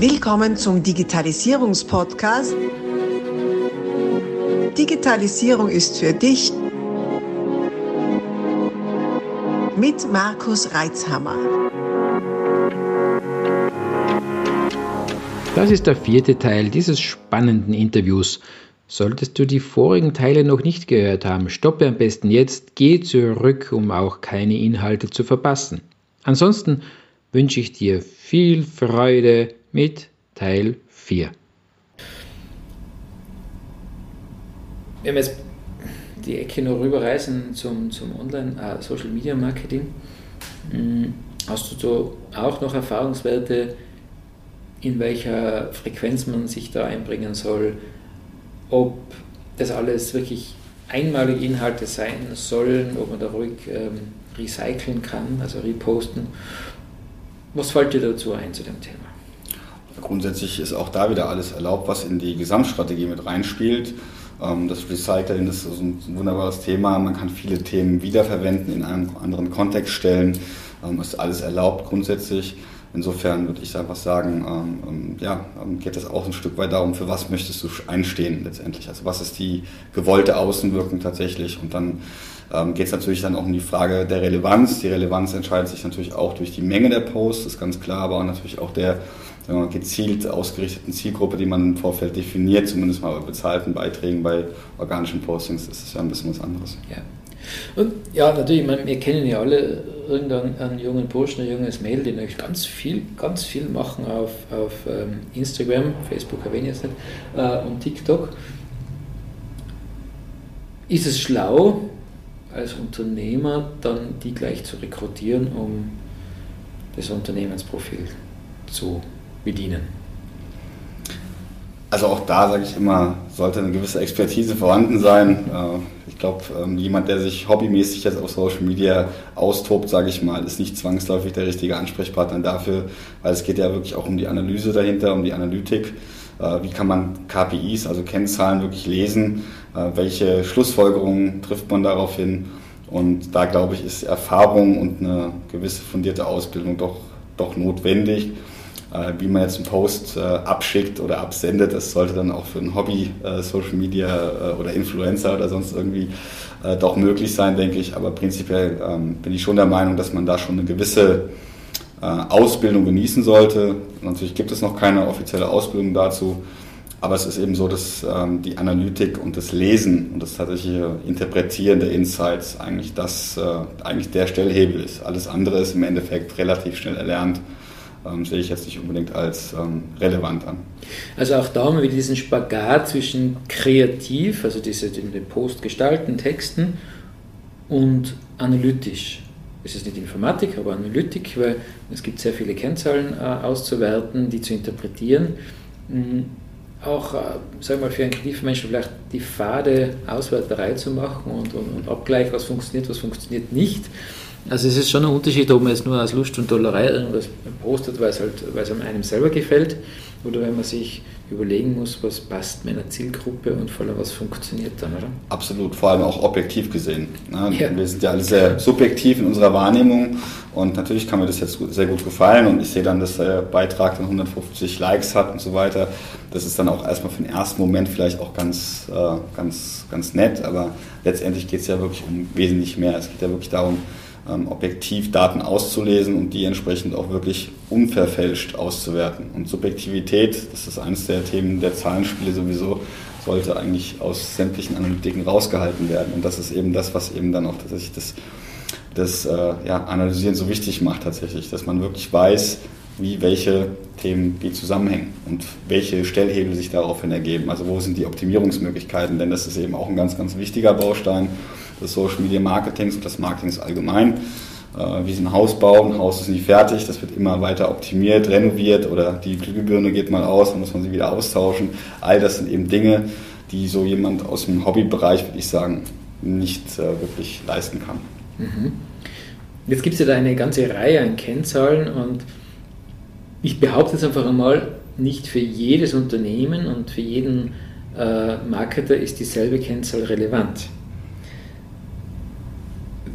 Willkommen zum Digitalisierungspodcast. Digitalisierung ist für dich mit Markus Reitzhammer. Das ist der vierte Teil dieses spannenden Interviews. Solltest du die vorigen Teile noch nicht gehört haben, stoppe am besten jetzt, geh zurück, um auch keine Inhalte zu verpassen. Ansonsten wünsche ich dir viel Freude mit Teil 4. Wenn wir jetzt die Ecke noch rüberreisen zum, zum Online-Social-Media-Marketing, äh, hm, hast du da auch noch Erfahrungswerte, in welcher Frequenz man sich da einbringen soll, ob das alles wirklich einmalige Inhalte sein sollen, ob man da ruhig ähm, recyceln kann, also reposten. Was fällt dir dazu ein zu dem Thema? Grundsätzlich ist auch da wieder alles erlaubt, was in die Gesamtstrategie mit reinspielt. Ähm, das Recycling ist ein wunderbares Thema. Man kann viele Themen wiederverwenden, in einem anderen Kontext stellen. Ähm, ist alles erlaubt grundsätzlich. Insofern würde ich einfach sagen, ähm, ja, geht es auch ein Stück weit darum, für was möchtest du einstehen letztendlich. Also was ist die gewollte Außenwirkung tatsächlich und dann geht es natürlich dann auch um die Frage der Relevanz. Die Relevanz entscheidet sich natürlich auch durch die Menge der Posts, ist ganz klar, aber natürlich auch der mal, gezielt ausgerichteten Zielgruppe, die man im Vorfeld definiert, zumindest mal bei bezahlten Beiträgen, bei organischen Postings, ist es ja ein bisschen was anderes. Ja. Und ja, natürlich, meine, wir kennen ja alle irgendeinen jungen Burschen, ein junges Mädel, die natürlich ganz viel, ganz viel machen auf, auf ähm, Instagram, Facebook erwähne ich jetzt nicht, äh, und TikTok. Ist es schlau, als Unternehmer dann die gleich zu rekrutieren, um das Unternehmensprofil zu bedienen? Also auch da sage ich immer, sollte eine gewisse Expertise vorhanden sein. Äh, ich glaube, ähm, jemand, der sich hobbymäßig jetzt auf Social Media austobt, sage ich mal, ist nicht zwangsläufig der richtige Ansprechpartner dafür, weil es geht ja wirklich auch um die Analyse dahinter, um die Analytik. Äh, wie kann man KPIs, also Kennzahlen, wirklich lesen? Äh, welche Schlussfolgerungen trifft man darauf hin? Und da glaube ich, ist Erfahrung und eine gewisse fundierte Ausbildung doch, doch notwendig. Äh, wie man jetzt einen Post äh, abschickt oder absendet, das sollte dann auch für ein Hobby, äh, Social Media oder Influencer oder sonst irgendwie doch möglich sein, denke ich. Aber prinzipiell ähm, bin ich schon der Meinung, dass man da schon eine gewisse Ausbildung genießen sollte. Natürlich gibt es noch keine offizielle Ausbildung dazu. Aber es ist eben so, dass ähm, die Analytik und das Lesen und das tatsächliche Interpretieren der Insights eigentlich das, äh, eigentlich der Stellhebel ist. Alles andere ist im Endeffekt relativ schnell erlernt ähm, sehe ich jetzt nicht unbedingt als ähm, relevant an. Also auch da haben wir wieder diesen Spagat zwischen kreativ, also diese den Post gestalten, Texten und analytisch. Es ist nicht Informatik, aber Analytik, weil es gibt sehr viele Kennzahlen äh, auszuwerten, die zu interpretieren. Mhm. Auch, äh, sagen wir mal, für einen kreativen Menschen vielleicht die fade Auswerterei zu machen und, und, und Abgleich, was funktioniert, was funktioniert nicht. Also es ist schon ein Unterschied, ob man jetzt nur aus Lust und Dollerei irgendwas postet, weil es halt, weil es einem selber gefällt, oder wenn man sich überlegen muss, was passt meiner Zielgruppe und vor allem was funktioniert dann, oder? Absolut, vor allem auch objektiv gesehen. Ne? Ja. Wir sind ja alle sehr subjektiv in unserer Wahrnehmung und natürlich kann mir das jetzt sehr gut gefallen und ich sehe dann, dass der Beitrag dann 150 Likes hat und so weiter. Das ist dann auch erstmal für den ersten Moment vielleicht auch ganz, äh, ganz, ganz nett, aber letztendlich geht es ja wirklich um wesentlich mehr. Es geht ja wirklich darum, objektiv Daten auszulesen und die entsprechend auch wirklich unverfälscht auszuwerten. Und Subjektivität, das ist eines der Themen der Zahlenspiele sowieso, sollte eigentlich aus sämtlichen Analytiken rausgehalten werden. Und das ist eben das, was eben dann auch tatsächlich das, das äh, ja, Analysieren so wichtig macht tatsächlich, dass man wirklich weiß, wie welche Themen wie zusammenhängen und welche Stellhebel sich daraufhin ergeben. Also wo sind die Optimierungsmöglichkeiten, denn das ist eben auch ein ganz, ganz wichtiger Baustein des Social Media Marketings und des Marketings allgemein. Äh, wie sie ein Haus bauen, ein Haus ist nie fertig, das wird immer weiter optimiert, renoviert oder die Glühbirne geht mal aus, dann muss man sie wieder austauschen. All das sind eben Dinge, die so jemand aus dem Hobbybereich, würde ich sagen, nicht äh, wirklich leisten kann. Mhm. Jetzt gibt es ja da eine ganze Reihe an Kennzahlen und ich behaupte jetzt einfach einmal, nicht für jedes Unternehmen und für jeden äh, Marketer ist dieselbe Kennzahl relevant.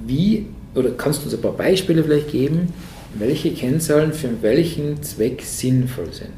Wie, oder kannst du uns ein paar Beispiele vielleicht geben, welche Kennzahlen für welchen Zweck sinnvoll sind?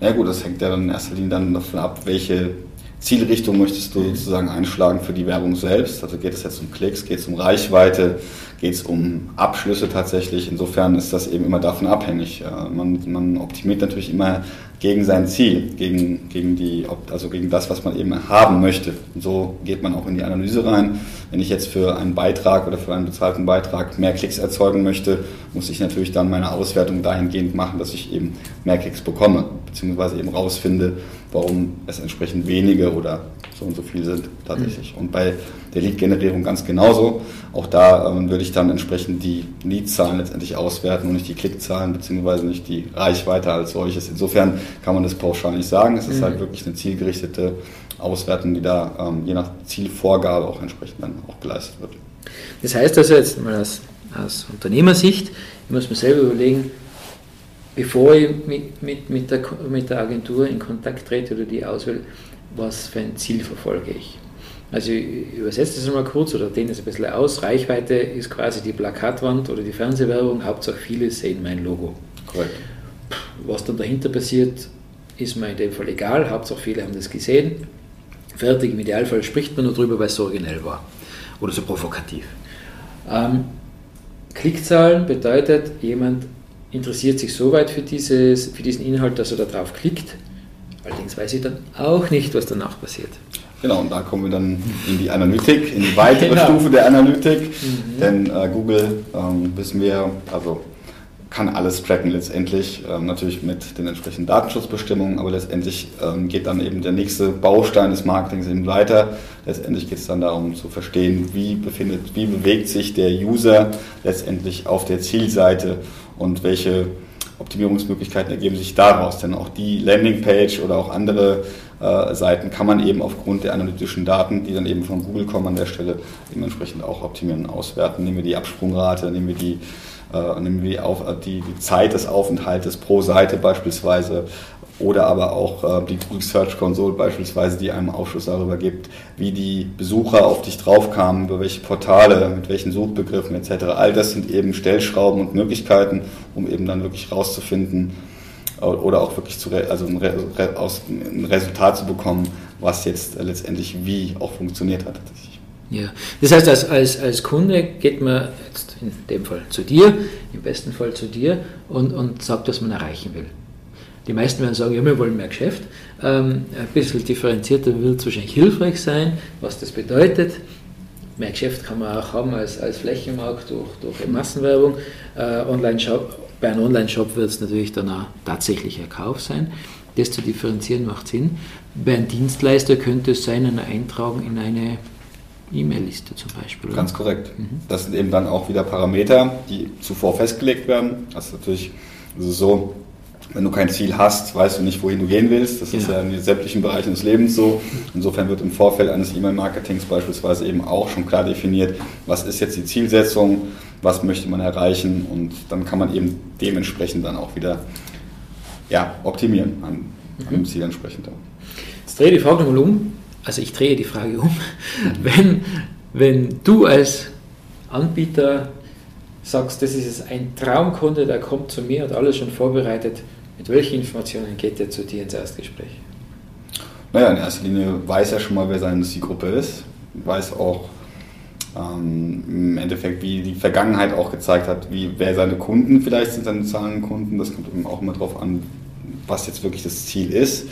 Ja gut, das hängt ja dann in erster Linie dann davon ab, welche Zielrichtung möchtest du sozusagen einschlagen für die Werbung selbst? Also geht es jetzt um Klicks, geht es um Reichweite, geht es um Abschlüsse tatsächlich? Insofern ist das eben immer davon abhängig. Man, man optimiert natürlich immer gegen sein Ziel, gegen, gegen, die, also gegen das, was man eben haben möchte. Und so geht man auch in die Analyse rein. Wenn ich jetzt für einen Beitrag oder für einen bezahlten Beitrag mehr Klicks erzeugen möchte, muss ich natürlich dann meine Auswertung dahingehend machen, dass ich eben mehr Klicks bekomme, beziehungsweise eben rausfinde, warum es entsprechend wenige oder so und so viel sind tatsächlich. Mhm. Und bei der Lead-Generierung ganz genauso. Auch da ähm, würde ich dann entsprechend die Lead-Zahlen letztendlich auswerten und nicht die Klickzahlen beziehungsweise nicht die Reichweite als solches. Insofern kann man das pauschal nicht sagen. Es ist halt mhm. halt wirklich eine zielgerichtete Auswertung, die da ähm, je nach Zielvorgabe auch entsprechend dann auch geleistet wird. Das heißt also jetzt mal aus, aus Unternehmersicht, ich muss mir selber überlegen, bevor ich mit, mit, mit, der, mit der Agentur in Kontakt trete oder die auswähle, was für ein Ziel verfolge ich. Also ich übersetze das mal kurz oder dehne es ein bisschen aus. Reichweite ist quasi die Plakatwand oder die Fernsehwerbung, Hauptsache viele sehen mein Logo. Korrekt. Was dann dahinter passiert, ist mir in dem Fall egal, Hauptsache viele haben das gesehen. Fertig, im Idealfall spricht man nur drüber, weil es so originell war oder so provokativ. Ähm, Klickzahlen bedeutet, jemand interessiert sich so weit für, dieses, für diesen Inhalt, dass er darauf klickt. Allerdings weiß ich dann auch nicht, was danach passiert. Genau, und da kommen wir dann in die Analytik, in die weitere genau. Stufe der Analytik. Mhm. Denn äh, Google, ähm, wissen wir, also kann alles tracken letztendlich, ähm, natürlich mit den entsprechenden Datenschutzbestimmungen, aber letztendlich ähm, geht dann eben der nächste Baustein des Marketings eben weiter. Letztendlich geht es dann darum zu verstehen, wie, befindet, wie bewegt sich der User letztendlich auf der Zielseite und welche Optimierungsmöglichkeiten ergeben sich daraus. Denn auch die Landingpage oder auch andere äh, Seiten kann man eben aufgrund der analytischen Daten, die dann eben von Google kommen an der Stelle, dementsprechend auch optimieren und auswerten. Nehmen wir die Absprungrate, nehmen wir die, nehmen wir Auf, die, die Zeit des Aufenthaltes pro Seite beispielsweise oder aber auch äh, die Google Search Console beispielsweise, die einem Aufschluss darüber gibt, wie die Besucher auf dich draufkamen, über welche Portale, mit welchen Suchbegriffen etc. All das sind eben Stellschrauben und Möglichkeiten, um eben dann wirklich rauszufinden oder auch wirklich zu, also ein, Re aus, ein Resultat zu bekommen, was jetzt letztendlich wie auch funktioniert hat. Ja, das heißt, als, als, als Kunde geht man jetzt in dem Fall zu dir, im besten Fall zu dir und, und sagt, was man erreichen will. Die meisten werden sagen, ja, wir wollen mehr Geschäft. Ähm, ein bisschen differenzierter wird es wahrscheinlich hilfreich sein, was das bedeutet. Mehr Geschäft kann man auch haben als, als Flächenmarkt durch, durch Massenwerbung. Äh, Online -Shop, bei einem Online-Shop wird es natürlich dann auch tatsächlich ein Kauf sein. Das zu differenzieren macht Sinn. Bei einem Dienstleister könnte es sein, eine Eintragung in eine E-Mail-Liste zum Beispiel. Ganz korrekt. Mhm. Das sind eben dann auch wieder Parameter, die zuvor festgelegt werden. Das ist natürlich also so, wenn du kein Ziel hast, weißt du nicht, wohin du gehen willst. Das ja. ist ja in sämtlichen Bereichen des Lebens so. Insofern wird im Vorfeld eines E-Mail-Marketings beispielsweise eben auch schon klar definiert, was ist jetzt die Zielsetzung, was möchte man erreichen und dann kann man eben dementsprechend dann auch wieder ja, optimieren an, mhm. an dem Ziel entsprechend. Jetzt drehe die Frage nochmal um. Also ich drehe die Frage um. wenn, wenn du als Anbieter sagst, das ist ein Traumkunde, der kommt zu mir, hat alles schon vorbereitet, mit welchen Informationen geht er zu dir ins Erstgespräch? Naja, in erster Linie weiß er schon mal, wer seine Zielgruppe ist, weiß auch ähm, im Endeffekt, wie die Vergangenheit auch gezeigt hat, wie, wer seine Kunden vielleicht sind, seine Zahlenkunden, das kommt eben auch immer darauf an, was jetzt wirklich das Ziel ist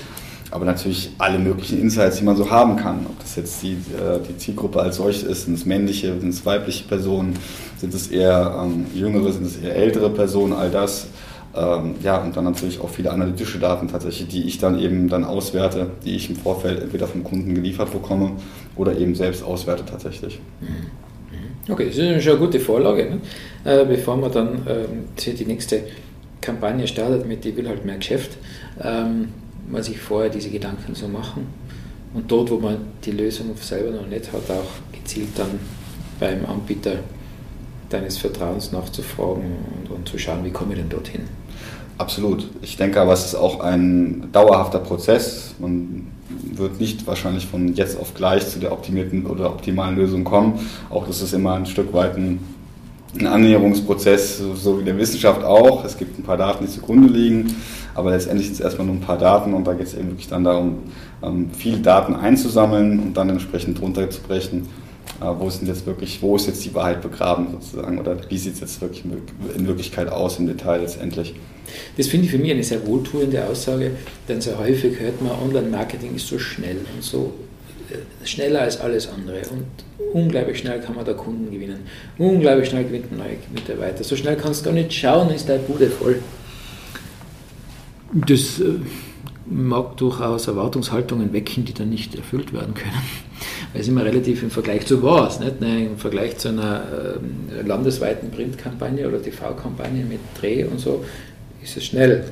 aber natürlich alle möglichen Insights, die man so haben kann. Ob das jetzt die, äh, die Zielgruppe als solches ist, sind es männliche, sind es weibliche Personen, sind es eher ähm, jüngere, sind es eher ältere Personen, all das. Ähm, ja, und dann natürlich auch viele analytische Daten tatsächlich, die ich dann eben dann auswerte, die ich im Vorfeld entweder vom Kunden geliefert bekomme oder eben selbst auswerte tatsächlich. Mhm. Okay, das ist schon eine gute Vorlage, ne? äh, bevor man dann ähm, die nächste Kampagne startet mit, die will halt mehr Geschäft. Ähm, man sich vorher diese Gedanken so machen und dort, wo man die Lösung selber noch nicht hat, auch gezielt dann beim Anbieter deines Vertrauens nachzufragen und, und zu schauen, wie komme ich denn dorthin. Absolut. Ich denke aber, es ist auch ein dauerhafter Prozess. Man wird nicht wahrscheinlich von jetzt auf gleich zu der optimierten oder optimalen Lösung kommen. Auch das ist immer ein Stück weit ein ein Annäherungsprozess, so wie der Wissenschaft auch. Es gibt ein paar Daten, die zugrunde liegen, aber letztendlich sind es erstmal nur ein paar Daten und da geht es eben wirklich dann darum, ähm, viele Daten einzusammeln und dann entsprechend runterzubrechen. Äh, wo ist jetzt wirklich, wo ist jetzt die Wahrheit begraben sozusagen oder wie sieht es jetzt wirklich in Wirklichkeit aus im Detail letztendlich? Das finde ich für mich eine sehr wohltuende Aussage, denn sehr häufig hört man, Online-Marketing ist so schnell und so schneller als alles andere und unglaublich schnell kann man da Kunden gewinnen. Unglaublich schnell gewinnt man neue Mitarbeiter. So schnell kannst du gar nicht schauen, ist deine Bude voll. Das äh, mag durchaus Erwartungshaltungen wecken, die dann nicht erfüllt werden können. Weil es immer relativ im Vergleich zu was, nicht? Im Vergleich zu einer äh, landesweiten Printkampagne oder TV-Kampagne mit Dreh und so, ist es schnell.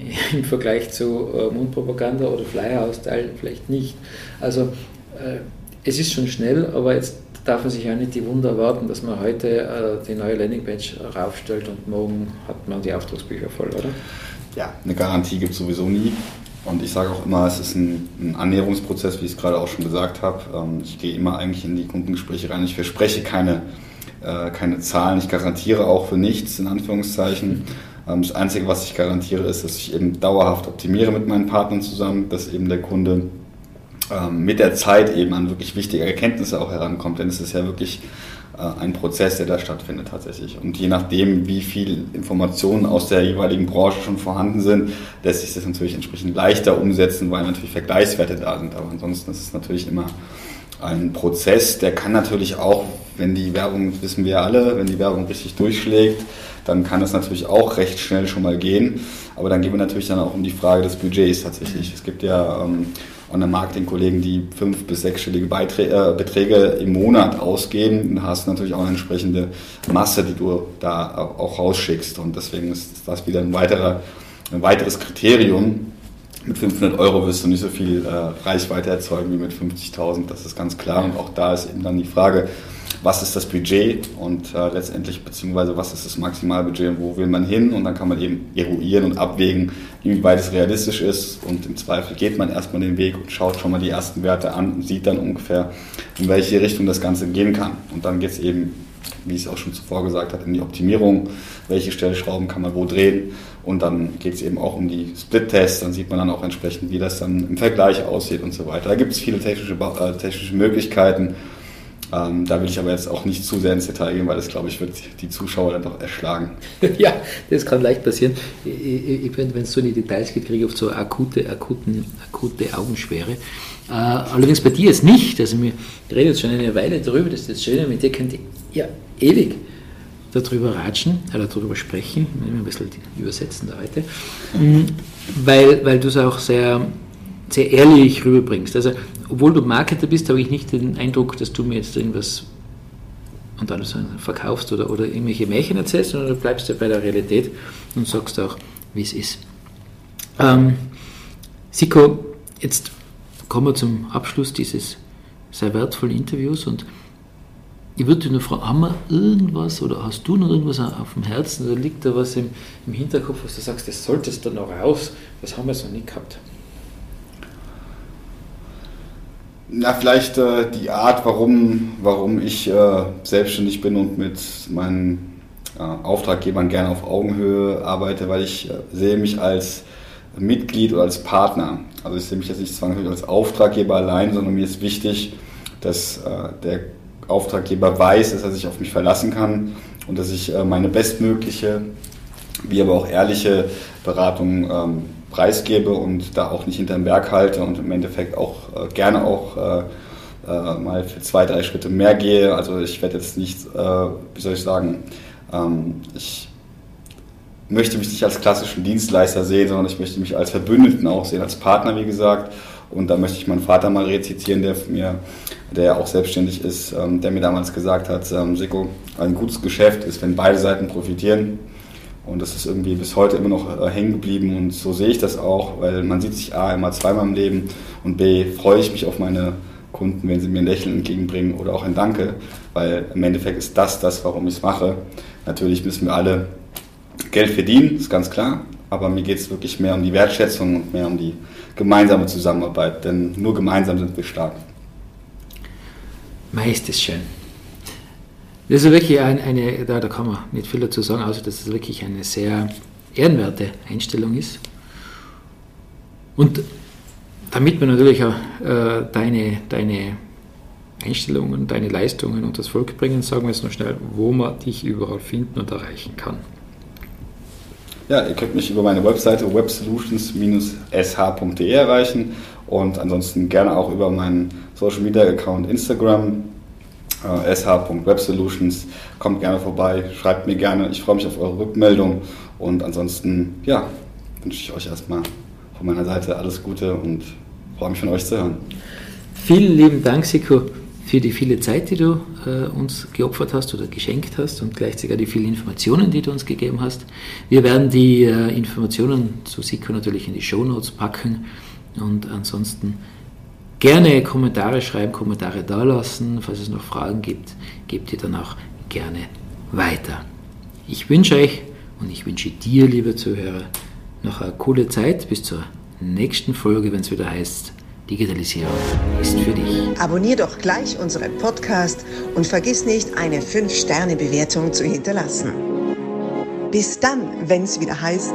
Im Vergleich zu äh, Mundpropaganda oder Flyer austeilen vielleicht nicht. Also äh, es ist schon schnell, aber jetzt darf man sich auch nicht die Wunder erwarten, dass man heute äh, die neue Landingpage raufstellt und morgen hat man die Auftragsbücher voll, oder? Ja, eine Garantie gibt es sowieso nie. Und ich sage auch immer, es ist ein, ein Annäherungsprozess, wie ich es gerade auch schon gesagt habe. Ähm, ich gehe immer eigentlich in die Kundengespräche rein. Ich verspreche keine, äh, keine Zahlen. Ich garantiere auch für nichts, in Anführungszeichen. Ähm, das Einzige, was ich garantiere, ist, dass ich eben dauerhaft optimiere mit meinen Partnern zusammen, dass eben der Kunde ähm, mit der Zeit eben an wirklich wichtige Erkenntnisse auch herankommt. Denn es ist ja wirklich äh, ein Prozess, der da stattfindet tatsächlich. Und je nachdem, wie viel Informationen aus der jeweiligen Branche schon vorhanden sind, lässt sich das natürlich entsprechend leichter umsetzen, weil natürlich Vergleichswerte da sind. Aber ansonsten ist es natürlich immer ein Prozess, der kann natürlich auch, wenn die Werbung, wissen wir alle, wenn die Werbung richtig durchschlägt, dann kann das natürlich auch recht schnell schon mal gehen. Aber dann gehen wir natürlich dann auch um die Frage des Budgets tatsächlich. Es gibt ja ähm, Online-Marketing-Kollegen, die fünf- bis sechsstellige Beiträ äh, Beträge im Monat ausgeben, dann hast du natürlich auch eine entsprechende Masse, die du da auch rausschickst. Und deswegen ist das wieder ein, weiterer, ein weiteres Kriterium. Mit 500 Euro wirst du nicht so viel äh, Reichweite erzeugen wie mit 50.000, das ist ganz klar. Und auch da ist eben dann die Frage, was ist das Budget und äh, letztendlich, beziehungsweise was ist das Maximalbudget und wo will man hin? Und dann kann man eben eruieren und abwägen, inwieweit es realistisch ist. Und im Zweifel geht man erstmal den Weg und schaut schon mal die ersten Werte an und sieht dann ungefähr, in welche Richtung das Ganze gehen kann. Und dann geht es eben, wie ich es auch schon zuvor gesagt habe, in die Optimierung, welche Stellschrauben kann man wo drehen? Und dann geht es eben auch um die Split-Tests, dann sieht man dann auch entsprechend, wie das dann im Vergleich aussieht und so weiter. Da gibt es viele technische, äh, technische Möglichkeiten ähm, da will ich aber jetzt auch nicht zu sehr ins Detail gehen, weil das, glaube ich, wird die Zuschauer dann doch erschlagen. ja, das kann leicht passieren. Ich, ich, wenn es so in die Details geht, kriege ich oft so akute, akuten, akute Augenschwere. Äh, allerdings bei dir jetzt nicht. Also wir reden jetzt schon eine Weile darüber, das ist das Schöne, mit dir könnt ihr ja ewig darüber ratschen, oder darüber sprechen, ein bisschen übersetzen da heute, mhm. weil, weil du es auch sehr sehr ehrlich rüberbringst. Also, obwohl du Marketer bist, habe ich nicht den Eindruck, dass du mir jetzt irgendwas und alles verkaufst oder, oder irgendwelche Märchen erzählst, sondern du bleibst ja bei der Realität und sagst auch, wie es ist. Ähm, Siko, jetzt kommen wir zum Abschluss dieses sehr wertvollen Interviews und ich würde dich nur fragen, haben wir irgendwas oder hast du noch irgendwas auf dem Herzen oder liegt da was im, im Hinterkopf, was du sagst, das solltest du noch raus, das haben wir so nicht gehabt? Na, vielleicht äh, die Art, warum, warum ich äh, selbstständig bin und mit meinen äh, Auftraggebern gerne auf Augenhöhe arbeite, weil ich äh, sehe mich als Mitglied oder als Partner. Also ich sehe mich jetzt nicht zwangsläufig als Auftraggeber allein, sondern mir ist wichtig, dass äh, der Auftraggeber weiß, dass er sich auf mich verlassen kann und dass ich äh, meine bestmögliche, wie aber auch ehrliche Beratung ähm, preisgebe und da auch nicht hinterm Berg halte und im Endeffekt auch äh, gerne auch äh, äh, mal für zwei, drei Schritte mehr gehe. Also ich werde jetzt nicht, äh, wie soll ich sagen, ähm, ich möchte mich nicht als klassischen Dienstleister sehen, sondern ich möchte mich als Verbündeten auch sehen, als Partner, wie gesagt. Und da möchte ich meinen Vater mal rezitieren, der mir, der ja auch selbstständig ist, ähm, der mir damals gesagt hat, ähm, Siko, ein gutes Geschäft ist, wenn beide Seiten profitieren. Und das ist irgendwie bis heute immer noch äh, hängen geblieben und so sehe ich das auch, weil man sieht sich A immer zweimal im Leben und B freue ich mich auf meine Kunden, wenn sie mir ein Lächeln entgegenbringen oder auch ein Danke, weil im Endeffekt ist das das, warum ich es mache. Natürlich müssen wir alle Geld verdienen, ist ganz klar, aber mir geht es wirklich mehr um die Wertschätzung und mehr um die gemeinsame Zusammenarbeit, denn nur gemeinsam sind wir stark. Meist ist schön. Das ist wirklich ein, eine, da, da kann man nicht viel dazu sagen, außer dass es wirklich eine sehr ehrenwerte Einstellung ist. Und damit man natürlich auch äh, deine, deine Einstellungen, deine Leistungen und das Volk bringen, sagen wir jetzt noch schnell, wo man dich überall finden und erreichen kann. Ja, ihr könnt mich über meine Webseite websolutions-sh.de erreichen und ansonsten gerne auch über meinen Social Media Account Instagram äh, sh.websolutions. Kommt gerne vorbei, schreibt mir gerne. Ich freue mich auf eure Rückmeldung und ansonsten, ja, wünsche ich euch erstmal von meiner Seite alles Gute und freue mich von euch zu hören. Vielen lieben Dank, Siko, für die viele Zeit, die du äh, uns geopfert hast oder geschenkt hast und gleichzeitig auch die vielen Informationen, die du uns gegeben hast. Wir werden die äh, Informationen zu Siko natürlich in die Show Notes packen und ansonsten gerne Kommentare schreiben, Kommentare da lassen. Falls es noch Fragen gibt, gebt ihr dann auch gerne weiter. Ich wünsche euch und ich wünsche dir, liebe Zuhörer, noch eine coole Zeit bis zur nächsten Folge, wenn es wieder heißt, Digitalisierung ist für dich. Abonnier doch gleich unseren Podcast und vergiss nicht, eine 5-Sterne-Bewertung zu hinterlassen. Bis dann, wenn es wieder heißt,